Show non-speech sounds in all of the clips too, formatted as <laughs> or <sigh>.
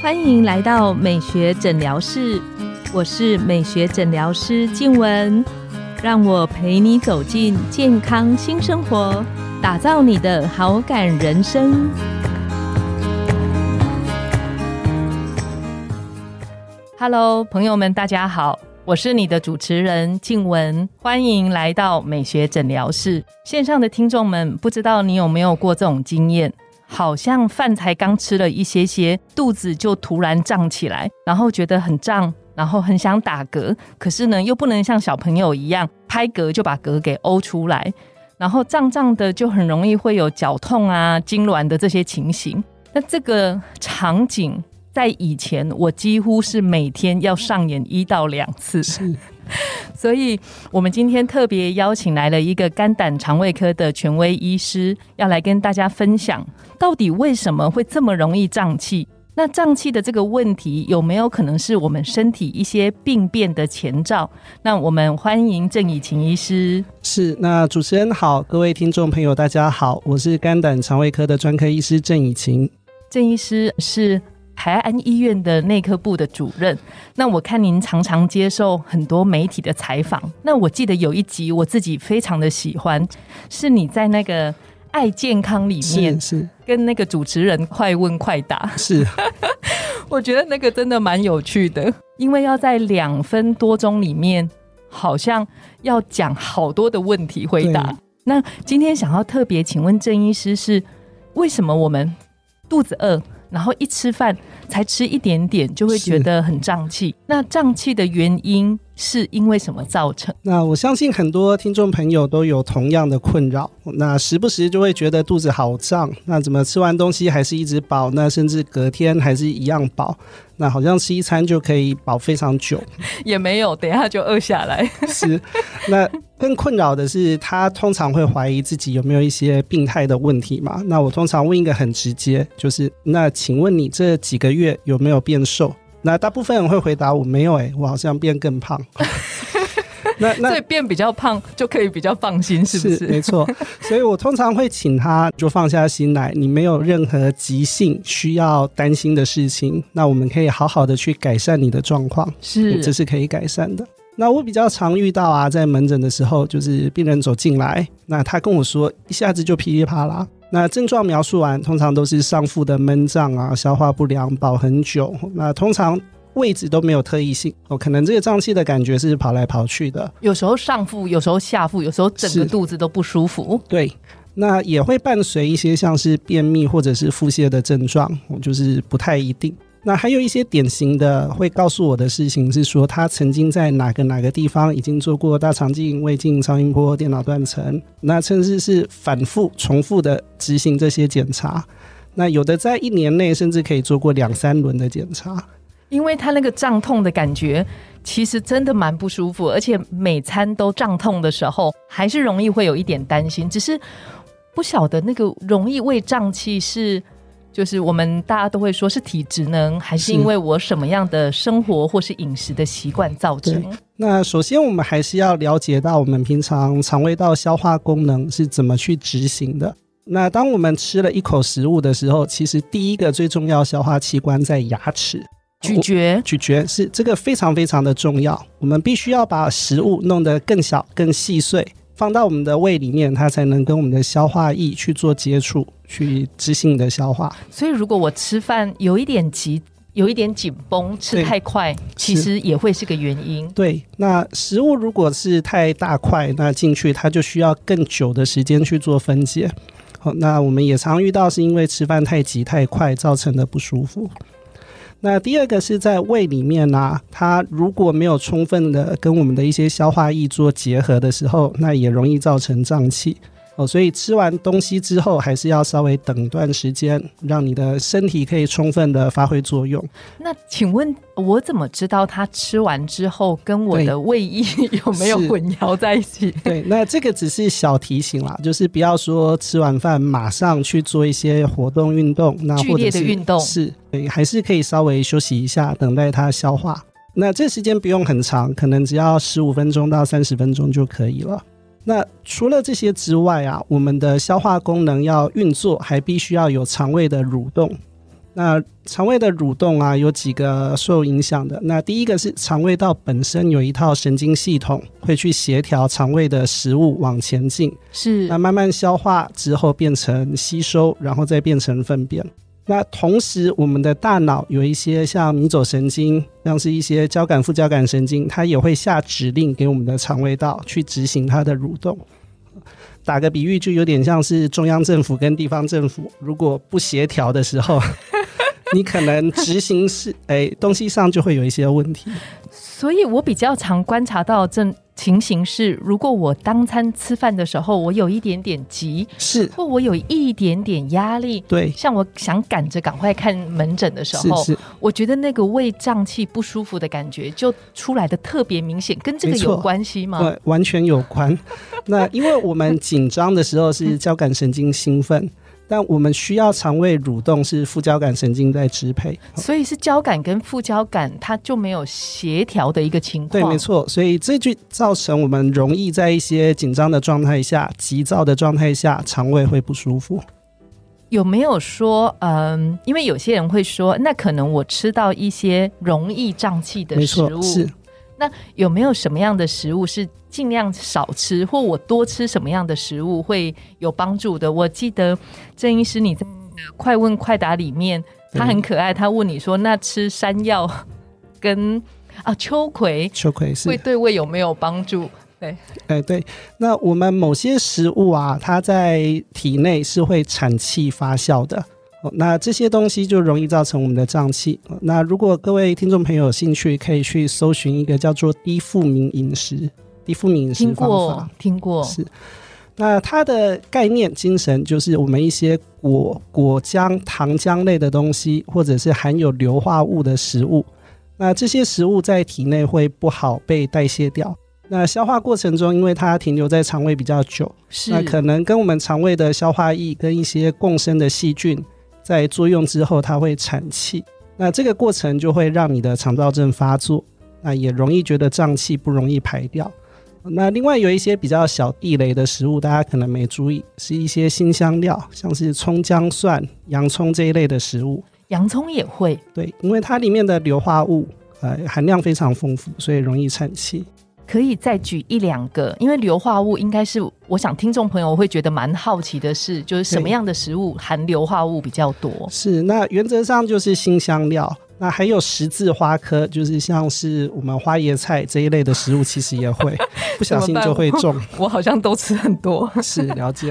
欢迎来到美学诊疗室，我是美学诊疗师静文，让我陪你走进健康新生活，打造你的好感人生。Hello，朋友们，大家好，我是你的主持人静文，欢迎来到美学诊疗室。线上的听众们，不知道你有没有过这种经验？好像饭才刚吃了一些些，肚子就突然胀起来，然后觉得很胀，然后很想打嗝，可是呢，又不能像小朋友一样拍嗝就把嗝给呕出来，然后胀胀的就很容易会有绞痛啊、痉挛的这些情形。那这个场景在以前，我几乎是每天要上演一到两次。<laughs> 所以，我们今天特别邀请来了一个肝胆肠胃科的权威医师，要来跟大家分享，到底为什么会这么容易胀气？那胀气的这个问题，有没有可能是我们身体一些病变的前兆？那我们欢迎郑以晴医师。是，那主持人好，各位听众朋友，大家好，我是肝胆肠胃科的专科医师郑以晴。郑医师是。台安医院的内科部的主任，那我看您常常接受很多媒体的采访。那我记得有一集我自己非常的喜欢，是你在那个爱健康里面是跟那个主持人快问快答。是，<laughs> 我觉得那个真的蛮有趣的，因为要在两分多钟里面，好像要讲好多的问题回答。那今天想要特别请问郑医师，是为什么我们肚子饿？然后一吃饭才吃一点点，就会觉得很胀气。那胀气的原因是因为什么造成？那我相信很多听众朋友都有同样的困扰。那时不时就会觉得肚子好胀，那怎么吃完东西还是一直饱？那甚至隔天还是一样饱。那好像吃一餐就可以饱非常久，也没有，等一下就饿下来。是，那更困扰的是，他通常会怀疑自己有没有一些病态的问题嘛？那我通常问一个很直接，就是那请问你这几个月有没有变瘦？那大部分人会回答我没有，哎，我好像变更胖。<laughs> 那那所以变比较胖就可以比较放心，是不是？没错。所以我通常会请他就放下心来，你没有任何急性需要担心的事情，那我们可以好好的去改善你的状况，是这是可以改善的。那我比较常遇到啊，在门诊的时候，就是病人走进来，那他跟我说一下子就噼里啪啦，那症状描述完，通常都是上腹的闷胀啊，消化不良，饱很久，那通常。位置都没有特异性哦，可能这个胀气的感觉是跑来跑去的，有时候上腹，有时候下腹，有时候整个肚子都不舒服。对，那也会伴随一些像是便秘或者是腹泻的症状，就是不太一定。那还有一些典型的会告诉我的事情是说，他曾经在哪个哪个地方已经做过大肠镜、胃镜、超音波、电脑断层，那甚至是反复重复的执行这些检查。那有的在一年内甚至可以做过两三轮的检查。因为他那个胀痛的感觉，其实真的蛮不舒服，而且每餐都胀痛的时候，还是容易会有一点担心。只是不晓得那个容易胃胀气是，就是我们大家都会说是体质呢，还是因为我什么样的生活或是饮食的习惯造成？那首先我们还是要了解到我们平常肠胃道消化功能是怎么去执行的。那当我们吃了一口食物的时候，其实第一个最重要消化器官在牙齿。咀嚼，咀嚼是这个非常非常的重要。我们必须要把食物弄得更小、更细碎，放到我们的胃里面，它才能跟我们的消化液去做接触，去执行你的消化。所以，如果我吃饭有一点急、有一点紧绷，吃太快，其实也会是个原因。对，那食物如果是太大块，那进去它就需要更久的时间去做分解。好，那我们也常遇到是因为吃饭太急太快造成的不舒服。那第二个是在胃里面呢，它如果没有充分的跟我们的一些消化液做结合的时候，那也容易造成胀气。哦，所以吃完东西之后，还是要稍微等段时间，让你的身体可以充分的发挥作用。那请问，我怎么知道他吃完之后跟我的胃液 <laughs> 有没有混淆在一起？对，那这个只是小提醒啦，就是不要说吃完饭马上去做一些活动运动，那剧烈的运动是，对，还是可以稍微休息一下，等待它消化。那这时间不用很长，可能只要十五分钟到三十分钟就可以了。那除了这些之外啊，我们的消化功能要运作，还必须要有肠胃的蠕动。那肠胃的蠕动啊，有几个受影响的。那第一个是肠胃道本身有一套神经系统，会去协调肠胃的食物往前进，是那慢慢消化之后变成吸收，然后再变成粪便。那同时，我们的大脑有一些像迷走神经，像是一些交感副交感神经，它也会下指令给我们的肠胃道去执行它的蠕动。打个比喻，就有点像是中央政府跟地方政府如果不协调的时候。<laughs> 你可能执行是哎，东西上就会有一些问题。所以我比较常观察到这情形是，如果我当餐吃饭的时候，我有一点点急，是或我有一点点压力，对，像我想赶着赶快看门诊的时候，是是，我觉得那个胃胀气不舒服的感觉就出来的特别明显，跟这个有关系吗？对，完全有关。那因为我们紧张的时候是交感神经兴奋。但我们需要肠胃蠕动，是副交感神经在支配，所以是交感跟副交感它就没有协调的一个情况。对，没错。所以这就造成我们容易在一些紧张的状态下、急躁的状态下，肠胃会不舒服。有没有说，嗯，因为有些人会说，那可能我吃到一些容易胀气的食物，是。那有没有什么样的食物是尽量少吃，或我多吃什么样的食物会有帮助的？我记得郑医师你在快问快答里面，他很可爱，他问你说：“那吃山药跟啊秋葵，秋葵是会对胃有没有帮助？”对，哎对，那我们某些食物啊，它在体内是会产气发酵的。那这些东西就容易造成我们的胀气。那如果各位听众朋友有兴趣，可以去搜寻一个叫做低富明饮食、低富明饮食方法。听过，是。那它的概念精神就是我们一些果果浆、糖浆类的东西，或者是含有硫化物的食物。那这些食物在体内会不好被代谢掉。那消化过程中，因为它停留在肠胃比较久，是那可能跟我们肠胃的消化液跟一些共生的细菌。在作用之后，它会产气，那这个过程就会让你的肠道症发作，那也容易觉得胀气，不容易排掉。那另外有一些比较小地雷的食物，大家可能没注意，是一些辛香料，像是葱、姜、蒜、洋葱这一类的食物。洋葱也会对，因为它里面的硫化物呃含量非常丰富，所以容易产气。可以再举一两个，因为硫化物应该是我想听众朋友会觉得蛮好奇的是，就是什么样的食物含硫化物比较多？是那原则上就是新香料，那还有十字花科，就是像是我们花椰菜这一类的食物，其实也会 <laughs> 不小心就会中。我好像都吃很多，是了解。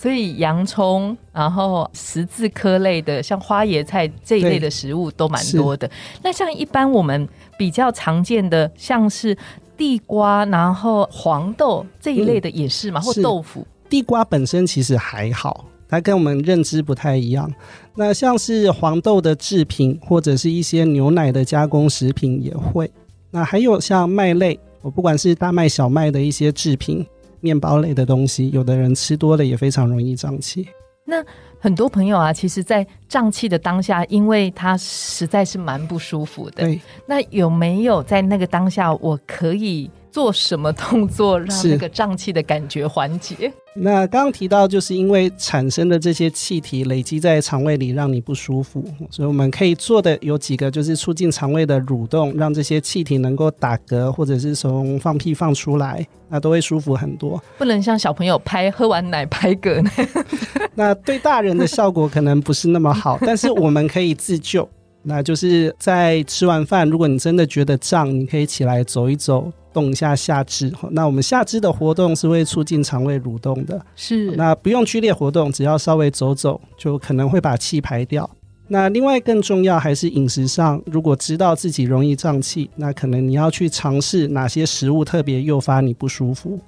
所以洋葱，然后十字科类的，像花椰菜这一类的食物都蛮多的。那像一般我们比较常见的，像是地瓜，然后黄豆这一类的也是嘛，或豆腐。地瓜本身其实还好，它跟我们认知不太一样。那像是黄豆的制品，或者是一些牛奶的加工食品也会。那还有像麦类，我不管是大麦、小麦的一些制品。面包类的东西，有的人吃多了也非常容易胀气。那很多朋友啊，其实，在胀气的当下，因为他实在是蛮不舒服的。对，那有没有在那个当下，我可以？做什么动作 <laughs> 让那个胀气的感觉缓解？那刚刚提到，就是因为产生的这些气体累积在肠胃里，让你不舒服，所以我们可以做的有几个，就是促进肠胃的蠕动，让这些气体能够打嗝，或者是从放屁放出来，那都会舒服很多。不能像小朋友拍喝完奶拍嗝那 <laughs> <laughs> 那对大人的效果可能不是那么好，但是我们可以自救。那就是在吃完饭，如果你真的觉得胀，你可以起来走一走，动一下下肢。那我们下肢的活动是会促进肠胃蠕动的，是。那不用剧烈活动，只要稍微走走，就可能会把气排掉。那另外更重要还是饮食上，如果知道自己容易胀气，那可能你要去尝试哪些食物特别诱发你不舒服，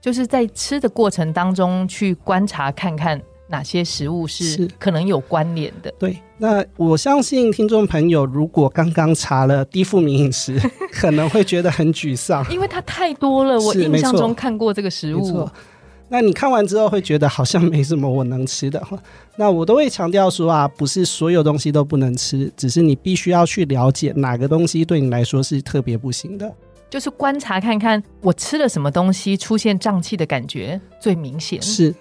就是在吃的过程当中去观察看看。哪些食物是可能有关联的？对，那我相信听众朋友如果刚刚查了低富民饮食，<laughs> 可能会觉得很沮丧，因为它太多了。我印象中看过这个食物，那你看完之后会觉得好像没什么我能吃的。那我都会强调说啊，不是所有东西都不能吃，只是你必须要去了解哪个东西对你来说是特别不行的，就是观察看看我吃了什么东西出现胀气的感觉最明显是。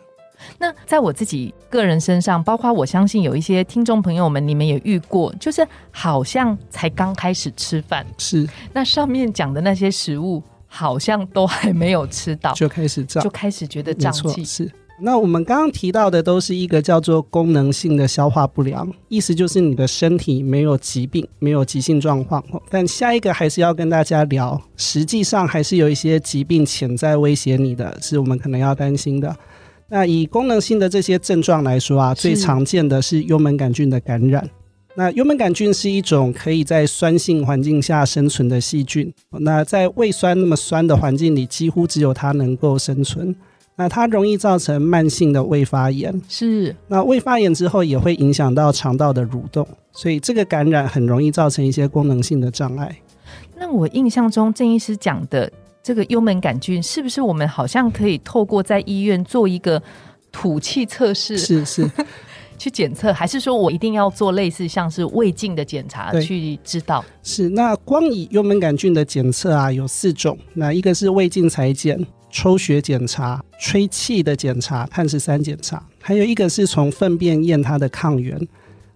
那在我自己个人身上，包括我相信有一些听众朋友们，你们也遇过，就是好像才刚开始吃饭，是那上面讲的那些食物，好像都还没有吃到，就开始胀就，开始觉得胀气。是。那我们刚刚提到的都是一个叫做功能性的消化不良，意思就是你的身体没有疾病，没有急性状况。哦但下一个还是要跟大家聊，实际上还是有一些疾病潜在威胁你的，是我们可能要担心的。那以功能性的这些症状来说啊，最常见的是幽门杆菌的感染。那幽门杆菌是一种可以在酸性环境下生存的细菌。那在胃酸那么酸的环境里，几乎只有它能够生存。那它容易造成慢性的胃发炎。是那胃发炎之后也会影响到肠道的蠕动，所以这个感染很容易造成一些功能性的障碍。那我印象中郑医师讲的这个幽门杆菌，是不是我们好像可以透过在医院做一个吐气测试是是，<laughs> 去检测，还是说我一定要做类似像是胃镜的检查去知道？是，那光以幽门杆菌的检测啊，有四种。那一个是胃镜裁剪、抽血检查、吹气的检查、碳十三检查，还有一个是从粪便验它的抗原。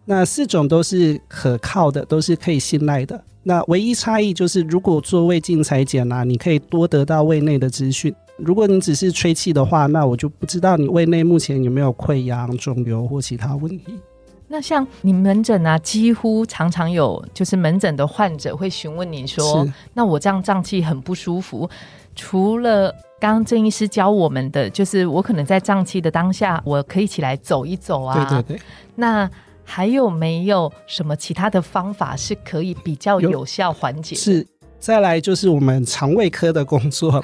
那四种都是可靠的，都是可以信赖的。那唯一差异就是，如果做胃镜裁剪啊，你可以多得到胃内的资讯。如果你只是吹气的话，那我就不知道你胃内目前有没有溃疡、肿瘤或其他问题。那像你门诊啊，几乎常常有就是门诊的患者会询问你说，那我这样胀气很不舒服，除了刚刚郑医师教我们的，就是我可能在胀气的当下，我可以起来走一走啊。对对对。那还有没有什么其他的方法是可以比较有有效缓解？是，再来就是我们肠胃科的工作了。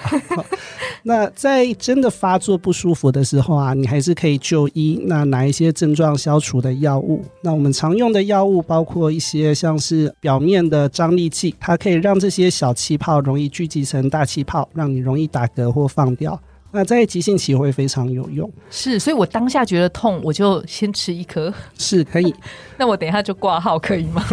<laughs> 那在真的发作不舒服的时候啊，你还是可以就医，那拿一些症状消除的药物。那我们常用的药物包括一些像是表面的张力剂，它可以让这些小气泡容易聚集成大气泡，让你容易打嗝或放掉。那在急性期会非常有用，是，所以我当下觉得痛，我就先吃一颗，<laughs> 是可以。<laughs> 那我等一下就挂号，可以吗？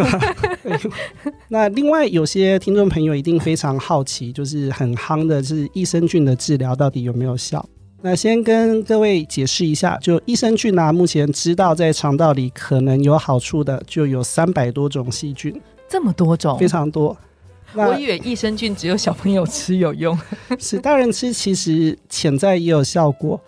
<laughs> 那另外有些听众朋友一定非常好奇，就是很夯的是益生菌的治疗到底有没有效？那先跟各位解释一下，就益生菌啊，目前知道在肠道里可能有好处的就有三百多种细菌，这么多种非，常多。那我以为益生菌只有小朋友吃有用。<laughs> 是大人吃其实潜在也有效果。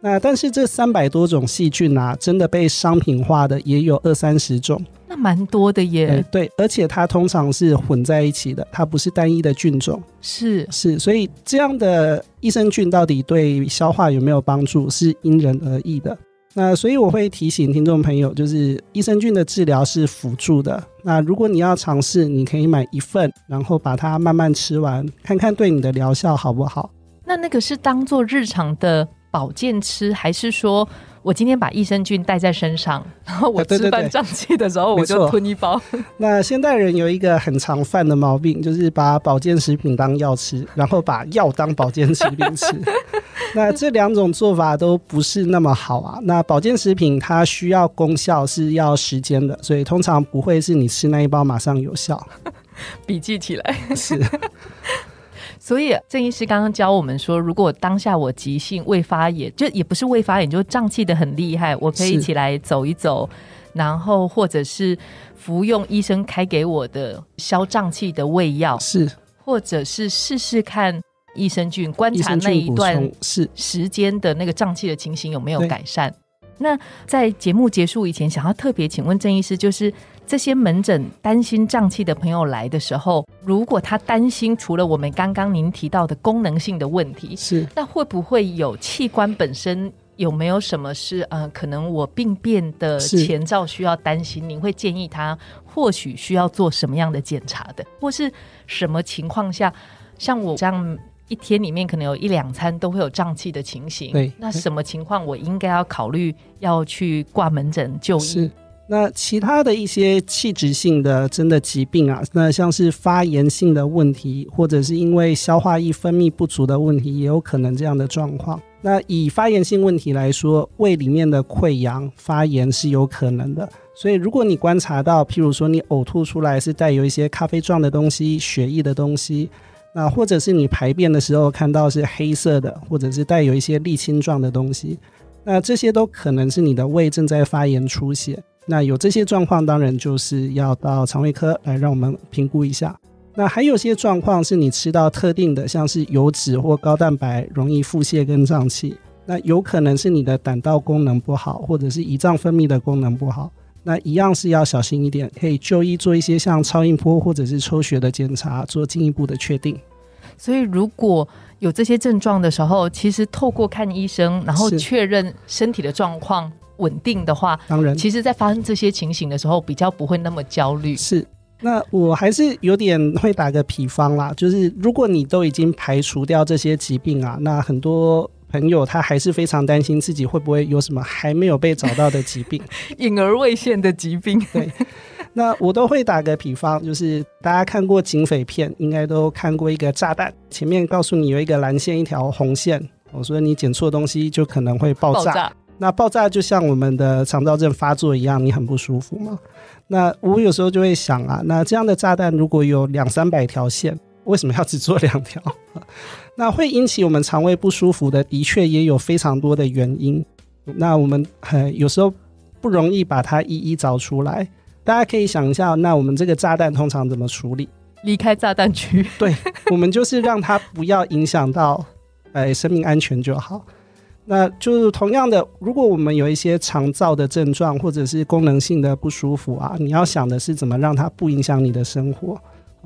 那但是这三百多种细菌啊，真的被商品化的也有二三十种。那蛮多的呃耶，对，而且它通常是混在一起的，它不是单一的菌种。是是，所以这样的益生菌到底对消化有没有帮助，是因人而异的。那所以我会提醒听众朋友，就是益生菌的治疗是辅助的。那如果你要尝试，你可以买一份，然后把它慢慢吃完，看看对你的疗效好不好。那那个是当做日常的保健吃，还是说我今天把益生菌带在身上，<laughs> 然后我吃饭胀气的时候我就吞一包？那现代人有一个很常犯的毛病，就是把保健食品当药吃，然后把药当保健食品吃。<laughs> 那这两种做法都不是那么好啊。那保健食品它需要功效是要时间的，所以通常不会是你吃那一包马上有效。<laughs> 笔记起来。是所以郑医师刚刚教我们说，如果当下我急性胃发炎，就也不是胃发炎，就胀气的很厉害，我可以是起来走一走，然后或者是服用医生开给我的消胀气的胃药，是，或者是试试看益生菌，观察那一段是。时间的那个胀气的情形有没有改善。那在节目结束以前，想要特别请问郑医师，就是这些门诊担心胀气的朋友来的时候，如果他担心除了我们刚刚您提到的功能性的问题，是。那会不会有器官本身有没有什么是呃，可能我病变的前兆需要担心？您会建议他或许需要做什么样的检查的，或是什么情况下，像我这样一天里面可能有一两餐都会有胀气的情形，对那什么情况我应该要考虑要去挂门诊就医？那其他的一些器质性的真的疾病啊，那像是发炎性的问题，或者是因为消化液分泌不足的问题，也有可能这样的状况。那以发炎性问题来说，胃里面的溃疡发炎是有可能的。所以如果你观察到，譬如说你呕吐出来是带有一些咖啡状的东西、血液的东西，那或者是你排便的时候看到是黑色的，或者是带有一些沥青状的东西。那这些都可能是你的胃正在发炎出血。那有这些状况，当然就是要到肠胃科来让我们评估一下。那还有些状况是你吃到特定的，像是油脂或高蛋白，容易腹泻跟胀气。那有可能是你的胆道功能不好，或者是胰脏分泌的功能不好。那一样是要小心一点，可以就医做一些像超音波或者是抽血的检查，做进一步的确定。所以如果有这些症状的时候，其实透过看医生，然后确认身体的状况稳定的话，当然其实在发生这些情形的时候，比较不会那么焦虑。是。那我还是有点会打个比方啦，就是如果你都已经排除掉这些疾病啊，那很多朋友他还是非常担心自己会不会有什么还没有被找到的疾病。<laughs> 隐而未现的疾病，对，那我都会打个比方，就是大家看过警匪片，应该都看过一个炸弹，前面告诉你有一个蓝线，一条红线，我说你捡错东西就可能会爆炸。爆炸。那爆炸就像我们的肠燥症发作一样，你很不舒服嘛？那我有时候就会想啊，那这样的炸弹如果有两三百条线，为什么要只做两条？<laughs> 那会引起我们肠胃不舒服的，的确也有非常多的原因。那我们呃有时候不容易把它一一找出来。大家可以想一下，那我们这个炸弹通常怎么处理？离开炸弹区，对，我们就是让它不要影响到呃生命安全就好。那就是同样的，如果我们有一些肠燥的症状或者是功能性的不舒服啊，你要想的是怎么让它不影响你的生活。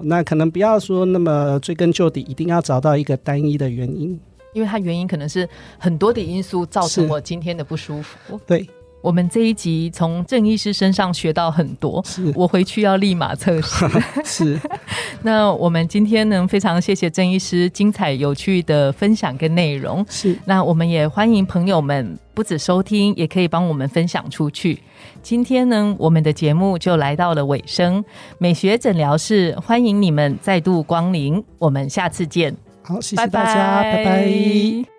那可能不要说那么追根究底，一定要找到一个单一的原因。因为它原因可能是很多的因素造成我今天的不舒服。对，我们这一集从郑医师身上学到很多，是。我回去要立马测试。<laughs> 是，<laughs> 那我们今天呢，非常谢谢郑医师精彩有趣的分享跟内容。是，那我们也欢迎朋友们不止收听，也可以帮我们分享出去。今天呢，我们的节目就来到了尾声，美学诊疗室欢迎你们再度光临，我们下次见，好，谢谢大家，拜拜